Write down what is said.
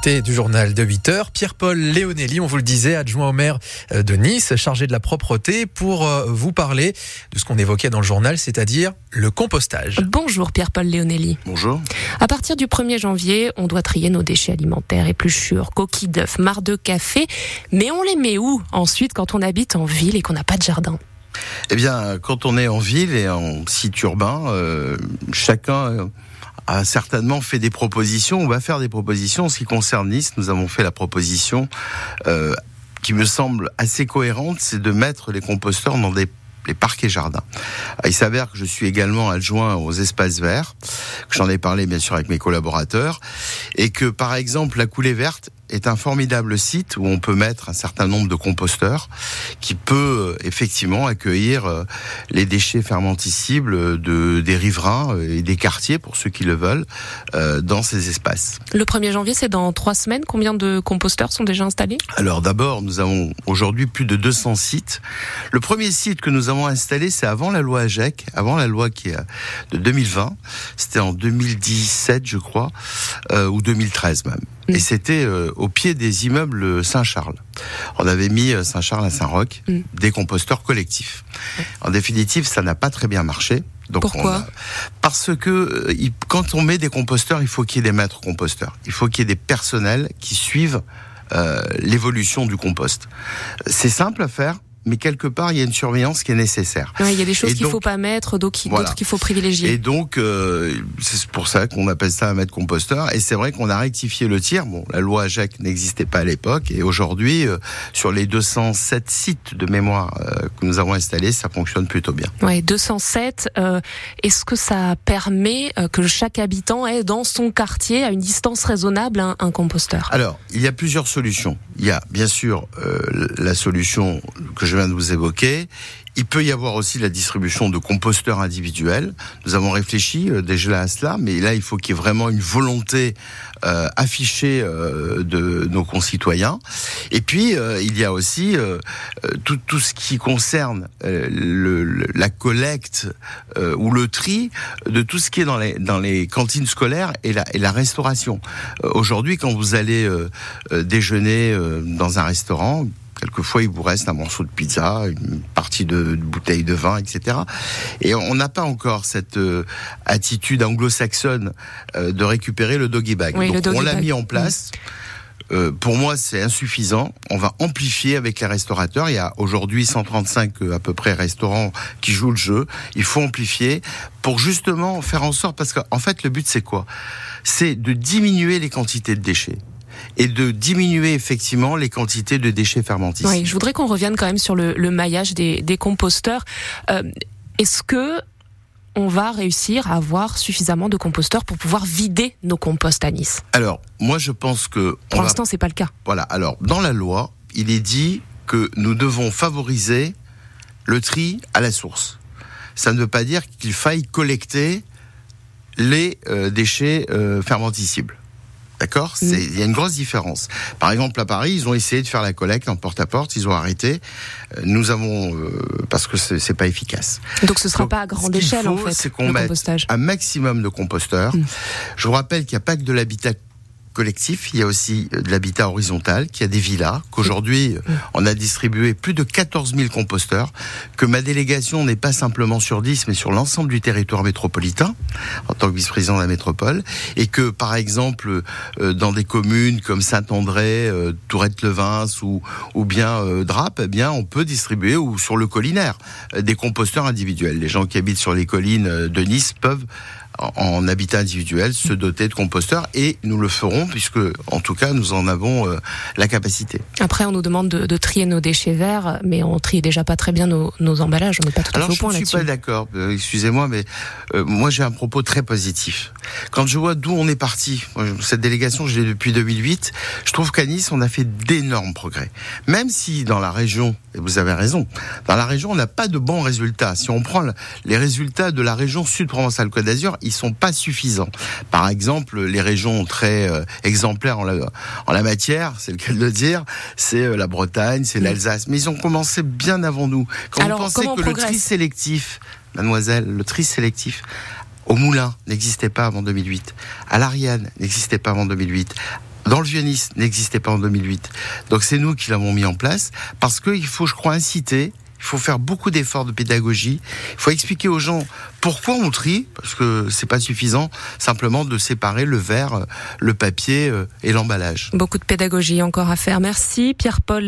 L'invité du journal de 8 heures, Pierre-Paul Léonelli, on vous le disait, adjoint au maire euh, de Nice, chargé de la propreté, pour euh, vous parler de ce qu'on évoquait dans le journal, c'est-à-dire le compostage. Bonjour Pierre-Paul Léonelli. Bonjour. À partir du 1er janvier, on doit trier nos déchets alimentaires, épluchures, coquilles d'œufs, marre de café, mais on les met où ensuite quand on habite en ville et qu'on n'a pas de jardin? Eh bien, quand on est en ville et en site urbain, euh, chacun a certainement fait des propositions. On va faire des propositions. En ce qui concerne Nice, nous avons fait la proposition euh, qui me semble assez cohérente, c'est de mettre les composteurs dans des les parcs et jardins. Il s'avère que je suis également adjoint aux espaces verts, que j'en ai parlé bien sûr avec mes collaborateurs, et que par exemple la coulée verte est un formidable site où on peut mettre un certain nombre de composteurs qui peut euh, effectivement accueillir euh, les déchets fermenticibles de, des riverains euh, et des quartiers pour ceux qui le veulent dans ces espaces. Le 1er janvier, c'est dans trois semaines. Combien de composteurs sont déjà installés? Alors d'abord, nous avons aujourd'hui plus de 200 sites. Le premier site que nous avons installé, c'est avant la loi AGEC, avant la loi qui est de 2020. C'était en 2017, je crois, euh, ou 2013 même. Mm. Et c'était euh, au pied des immeubles Saint-Charles. On avait mis euh, Saint-Charles à Saint-Roch, mm. des composteurs collectifs. En définitive, ça n'a pas très bien marché. Donc Pourquoi Parce que euh, quand on met des composteurs, il faut qu'il y ait des maîtres composteurs. Il faut qu'il y ait des personnels qui suivent euh, l'évolution du compost. C'est simple à faire, mais quelque part, il y a une surveillance qui est nécessaire. il y a des choses qu'il ne faut pas mettre, d'autres qu'il faut privilégier. Et donc, euh, c'est pour ça qu'on appelle ça un mètre composteur. Et c'est vrai qu'on a rectifié le tir. Bon, la loi AGEC n'existait pas à l'époque. Et aujourd'hui, euh, sur les 207 sites de mémoire euh, que nous avons installés, ça fonctionne plutôt bien. Oui, 207. Est-ce que ça permet que chaque habitant ait dans son quartier, à une distance raisonnable, un, un composteur? Alors, il y a plusieurs solutions. Il y a bien sûr la solution que je viens de vous évoquer. Il peut y avoir aussi la distribution de composteurs individuels. Nous avons réfléchi euh, déjà à cela, mais là, il faut qu'il y ait vraiment une volonté euh, affichée euh, de nos concitoyens. Et puis, il y a aussi tout, ce qui concerne la collecte ou le tri de tout ce qui est dans les, cantines scolaires et la, et la restauration. Aujourd'hui, quand vous allez déjeuner dans un restaurant, Quelquefois, il vous reste un morceau de pizza, une partie de, bouteille de vin, etc. Et on n'a pas encore cette euh, attitude anglo-saxonne euh, de récupérer le doggy bag. Donc, on l'a mis en place. Euh, pour moi, c'est insuffisant. On va amplifier avec les restaurateurs. Il y a aujourd'hui 135 à peu près restaurants qui jouent le jeu. Il faut amplifier pour justement faire en sorte, parce qu'en fait, le but c'est quoi? C'est de diminuer les quantités de déchets et de diminuer effectivement les quantités de déchets fermentés. Oui, je voudrais qu'on revienne quand même sur le, maillage des, composteurs. Euh, est-ce que on va réussir à avoir suffisamment de composteurs pour pouvoir vider nos composts à Nice? Alors, moi je pense que... Pour l'instant, c'est pas le cas. Voilà, alors dans la loi, il est dit que nous devons favoriser le tri à la source. Ça ne veut pas dire qu'il faille collecter les euh, déchets euh, fermenticibles. D'accord mm. Il y a une grosse différence. Par exemple, à Paris, ils ont essayé de faire la collecte en porte-à-porte, ils ont arrêté. Euh, nous avons... Euh, parce que c'est pas efficace. Donc ce sera pas à grande échelle, en fait, c'est qu'on mette un maximum de composteurs. Mm. Je vous rappelle qu'il n'y a pas que de l'habitat collectif, il y a aussi euh, de l'habitat horizontal, qui a des villas, qu'aujourd'hui euh, on a distribué plus de 14 000 composteurs, que ma délégation n'est pas simplement sur 10, mais sur l'ensemble du territoire métropolitain, en tant que vice-président de la métropole, et que par exemple euh, dans des communes comme Saint-André, Tourette-Levins ou, ou bien Drape, eh bien on peut distribuer, ou sur le collinaire, des composteurs individuels. Les gens qui habitent sur les collines de Nice peuvent en habitat individuel, se doter de composteurs et nous le ferons puisque, en tout cas, nous en avons euh, la capacité. Après, on nous demande de, trier nos déchets verts, mais on trie déjà pas très bien nos, emballages. On n'est pas tout à fait au point là-dessus. Je suis pas d'accord. Euh, excusez-moi, mais euh, moi j'ai un propos très positif. Quand je vois d'où on est parti, cette délégation, je l'ai depuis 2008. Je trouve qu'à Nice, on a fait d'énormes progrès. Même si dans la région, et vous avez raison, dans la région, on n'a pas de bons résultats. Si on prend les résultats de la région Sud-Provence-Alpes-Côte d'Azur, ils sont pas suffisants. Par exemple, les régions très euh, exemplaires en la, en la matière, c'est le cas de le dire, c'est euh, la Bretagne, c'est l'Alsace. Mais ils ont commencé bien avant nous. Quand vous pensez que le tri sélectif, mademoiselle, le tri sélectif, au Moulin n'existait pas avant 2008, à l'Ariane n'existait pas avant 2008, dans le vieux n'existait pas en 2008. Donc c'est nous qui l'avons mis en place parce qu'il faut, je crois, inciter il faut faire beaucoup d'efforts de pédagogie. Il faut expliquer aux gens pourquoi on trie, parce que c'est pas suffisant simplement de séparer le verre, le papier euh, et l'emballage. Beaucoup de pédagogie encore à faire. Merci Pierre-Paul.